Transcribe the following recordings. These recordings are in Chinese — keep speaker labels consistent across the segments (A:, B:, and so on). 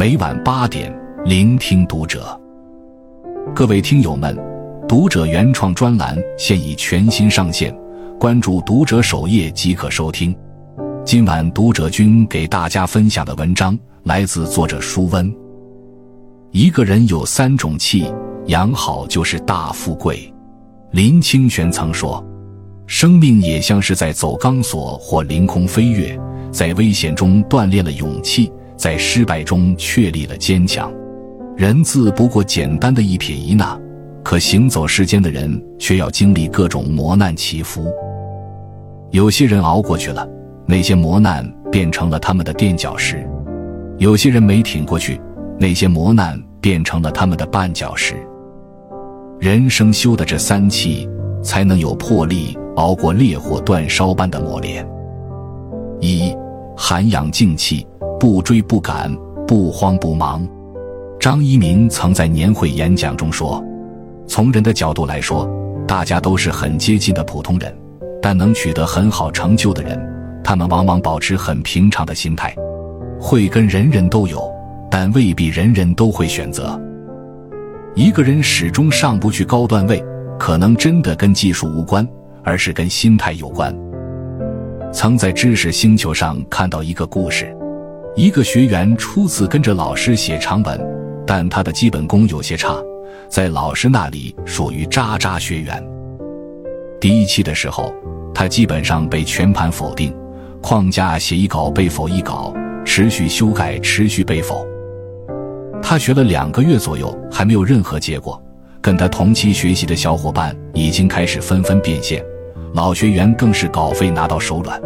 A: 每晚八点，聆听读者。各位听友们，读者原创专栏现已全新上线，关注读者首页即可收听。今晚读者君给大家分享的文章来自作者舒温。一个人有三种气，养好就是大富贵。林清玄曾说。生命也像是在走钢索或凌空飞跃，在危险中锻炼了勇气，在失败中确立了坚强。人字不过简单的一撇一捺，可行走世间的人却要经历各种磨难起伏。有些人熬过去了，那些磨难变成了他们的垫脚石；有些人没挺过去，那些磨难变成了他们的绊脚石。人生修的这三气，才能有魄力。熬过烈火煅烧般的磨练。一涵养静气，不追不赶，不慌不忙。张一鸣曾在年会演讲中说：“从人的角度来说，大家都是很接近的普通人，但能取得很好成就的人，他们往往保持很平常的心态。慧根人人都有，但未必人人都会选择。一个人始终上不去高段位，可能真的跟技术无关。”而是跟心态有关。曾在知识星球上看到一个故事：一个学员初次跟着老师写长文，但他的基本功有些差，在老师那里属于渣渣学员。第一期的时候，他基本上被全盘否定，框架写一稿被否一稿，持续修改，持续被否。他学了两个月左右，还没有任何结果。跟他同期学习的小伙伴已经开始纷纷变现，老学员更是稿费拿到手软。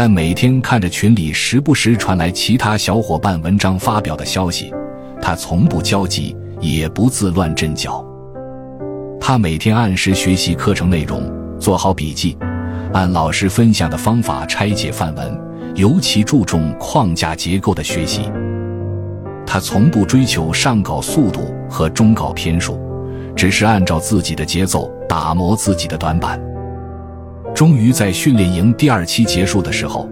A: 但每天看着群里时不时传来其他小伙伴文章发表的消息，他从不焦急，也不自乱阵脚。他每天按时学习课程内容，做好笔记，按老师分享的方法拆解范文，尤其注重框架结构的学习。他从不追求上稿速度和中稿篇数，只是按照自己的节奏打磨自己的短板。终于在训练营第二期结束的时候，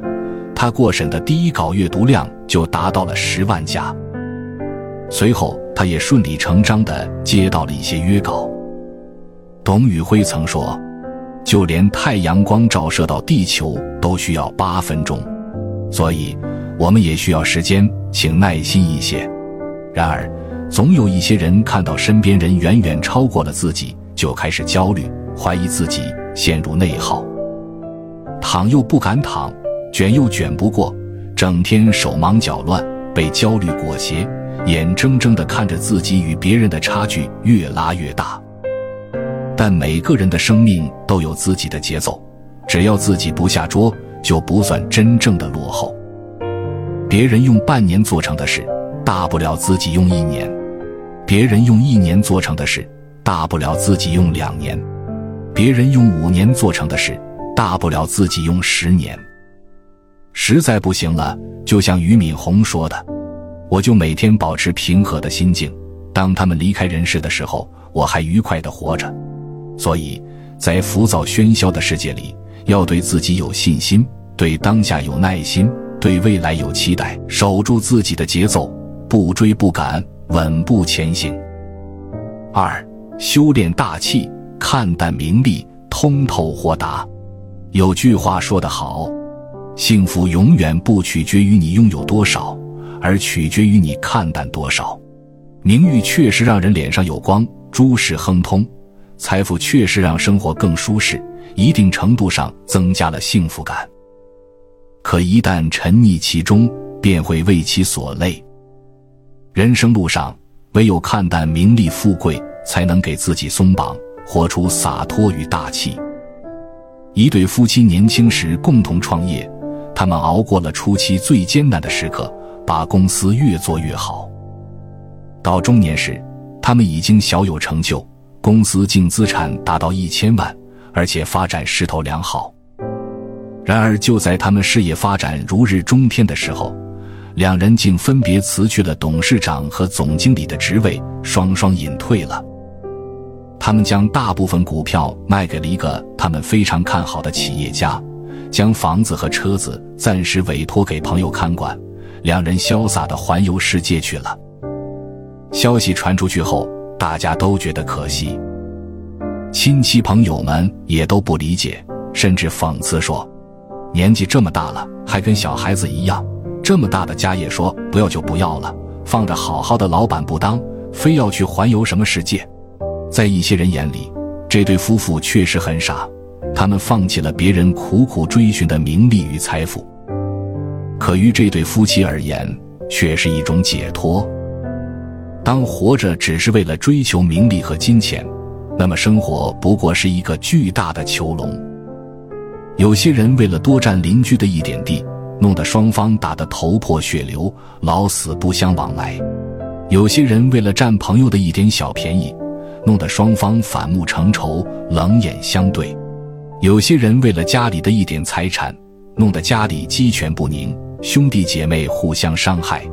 A: 他过审的第一稿阅读量就达到了十万加。随后，他也顺理成章地接到了一些约稿。董宇辉曾说：“就连太阳光照射到地球都需要八分钟，所以。”我们也需要时间，请耐心一些。然而，总有一些人看到身边人远远超过了自己，就开始焦虑，怀疑自己，陷入内耗。躺又不敢躺，卷又卷不过，整天手忙脚乱，被焦虑裹挟，眼睁睁地看着自己与别人的差距越拉越大。但每个人的生命都有自己的节奏，只要自己不下桌，就不算真正的落后。别人用半年做成的事，大不了自己用一年；别人用一年做成的事，大不了自己用两年；别人用五年做成的事，大不了自己用十年。实在不行了，就像俞敏洪说的：“我就每天保持平和的心境，当他们离开人世的时候，我还愉快的活着。”所以，在浮躁喧嚣的世界里，要对自己有信心，对当下有耐心。对未来有期待，守住自己的节奏，不追不赶，稳步前行。二，修炼大气，看淡名利，通透豁达。有句话说得好，幸福永远不取决于你拥有多少，而取决于你看淡多少。名誉确实让人脸上有光，诸事亨通；财富确实让生活更舒适，一定程度上增加了幸福感。可一旦沉溺其中，便会为其所累。人生路上，唯有看淡名利富贵，才能给自己松绑，活出洒脱与大气。一对夫妻年轻时共同创业，他们熬过了初期最艰难的时刻，把公司越做越好。到中年时，他们已经小有成就，公司净资产达到一千万，而且发展势头良好。然而，就在他们事业发展如日中天的时候，两人竟分别辞去了董事长和总经理的职位，双双隐退了。他们将大部分股票卖给了一个他们非常看好的企业家，将房子和车子暂时委托给朋友看管，两人潇洒的环游世界去了。消息传出去后，大家都觉得可惜，亲戚朋友们也都不理解，甚至讽刺说：“年纪这么大了，还跟小孩子一样，这么大的家业，说不要就不要了，放着好好的老板不当，非要去环游什么世界？”在一些人眼里，这对夫妇确实很傻，他们放弃了别人苦苦追寻的名利与财富，可于这对夫妻而言，却是一种解脱。当活着只是为了追求名利和金钱，那么生活不过是一个巨大的囚笼。有些人为了多占邻居的一点地，弄得双方打得头破血流，老死不相往来；有些人为了占朋友的一点小便宜，弄得双方反目成仇，冷眼相对；有些人为了家里的一点财产，弄得家里鸡犬不宁，兄弟姐妹互相伤害。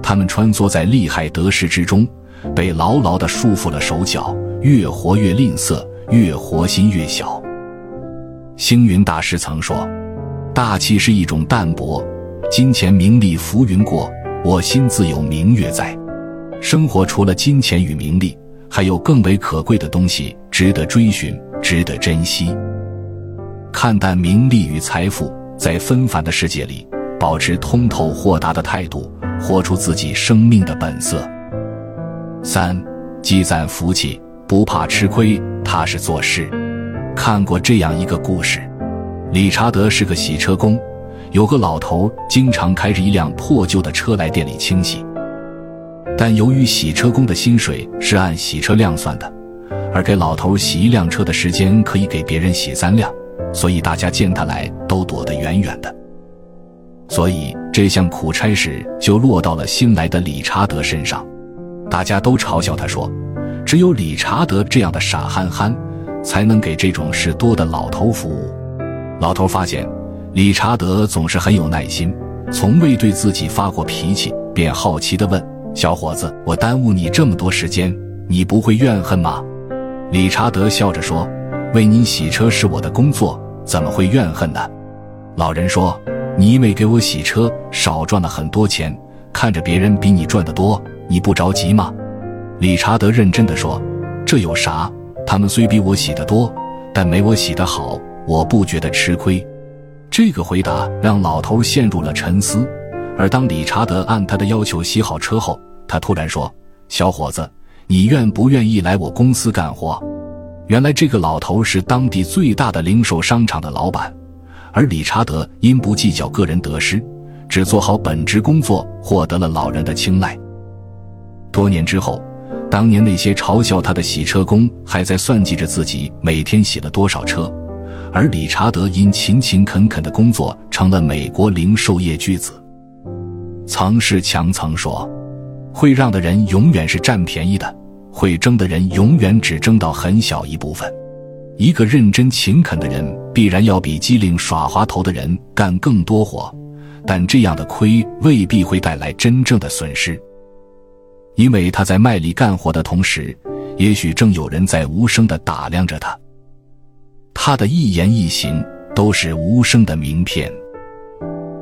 A: 他们穿梭在利害得失之中，被牢牢地束缚了手脚，越活越吝啬，越活心越小。星云大师曾说：“大气是一种淡泊，金钱名利浮云过，我心自有明月在。”生活除了金钱与名利，还有更为可贵的东西值得追寻，值得珍惜。看淡名利与财富，在纷繁的世界里，保持通透豁达的态度。活出自己生命的本色。三，积攒福气，不怕吃亏，踏实做事。看过这样一个故事：理查德是个洗车工，有个老头经常开着一辆破旧的车来店里清洗。但由于洗车工的薪水是按洗车量算的，而给老头洗一辆车的时间可以给别人洗三辆，所以大家见他来都躲得远远的。所以这项苦差事就落到了新来的理查德身上，大家都嘲笑他说：“只有理查德这样的傻憨憨，才能给这种事多的老头服务。”老头发现理查德总是很有耐心，从未对自己发过脾气，便好奇地问：“小伙子，我耽误你这么多时间，你不会怨恨吗？”理查德笑着说：“为您洗车是我的工作，怎么会怨恨呢？”老人说。你因为给我洗车少赚了很多钱，看着别人比你赚得多，你不着急吗？理查德认真的说：“这有啥？他们虽比我洗得多，但没我洗得好，我不觉得吃亏。”这个回答让老头陷入了沉思。而当理查德按他的要求洗好车后，他突然说：“小伙子，你愿不愿意来我公司干活？”原来这个老头是当地最大的零售商场的老板。而理查德因不计较个人得失，只做好本职工作，获得了老人的青睐。多年之后，当年那些嘲笑他的洗车工还在算计着自己每天洗了多少车，而理查德因勤勤恳恳的工作，成了美国零售业巨子。曾仕强曾说：“会让的人永远是占便宜的，会争的人永远只争到很小一部分。”一个认真勤恳的人，必然要比机灵耍滑头的人干更多活，但这样的亏未必会带来真正的损失，因为他在卖力干活的同时，也许正有人在无声的打量着他。他的一言一行都是无声的名片，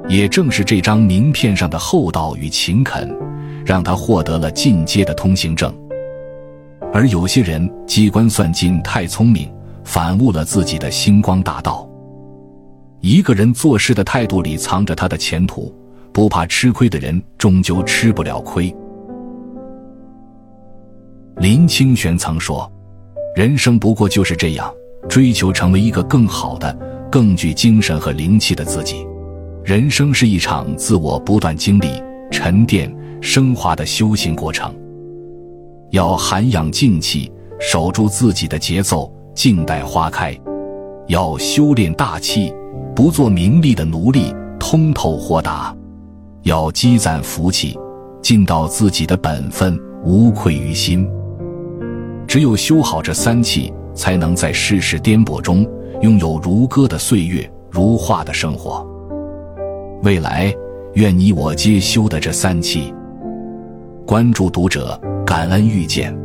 A: 也正是这张名片上的厚道与勤恳，让他获得了进阶的通行证。而有些人机关算尽，太聪明。反误了自己的星光大道。一个人做事的态度里藏着他的前途。不怕吃亏的人，终究吃不了亏。林清玄曾说：“人生不过就是这样，追求成为一个更好的、更具精神和灵气的自己。人生是一场自我不断经历、沉淀、升华的修行过程。要涵养静气，守住自己的节奏。”静待花开，要修炼大气，不做名利的奴隶，通透豁达；要积攒福气，尽到自己的本分，无愧于心。只有修好这三气，才能在世事颠簸中拥有如歌的岁月，如画的生活。未来，愿你我皆修得这三气。关注读者，感恩遇见。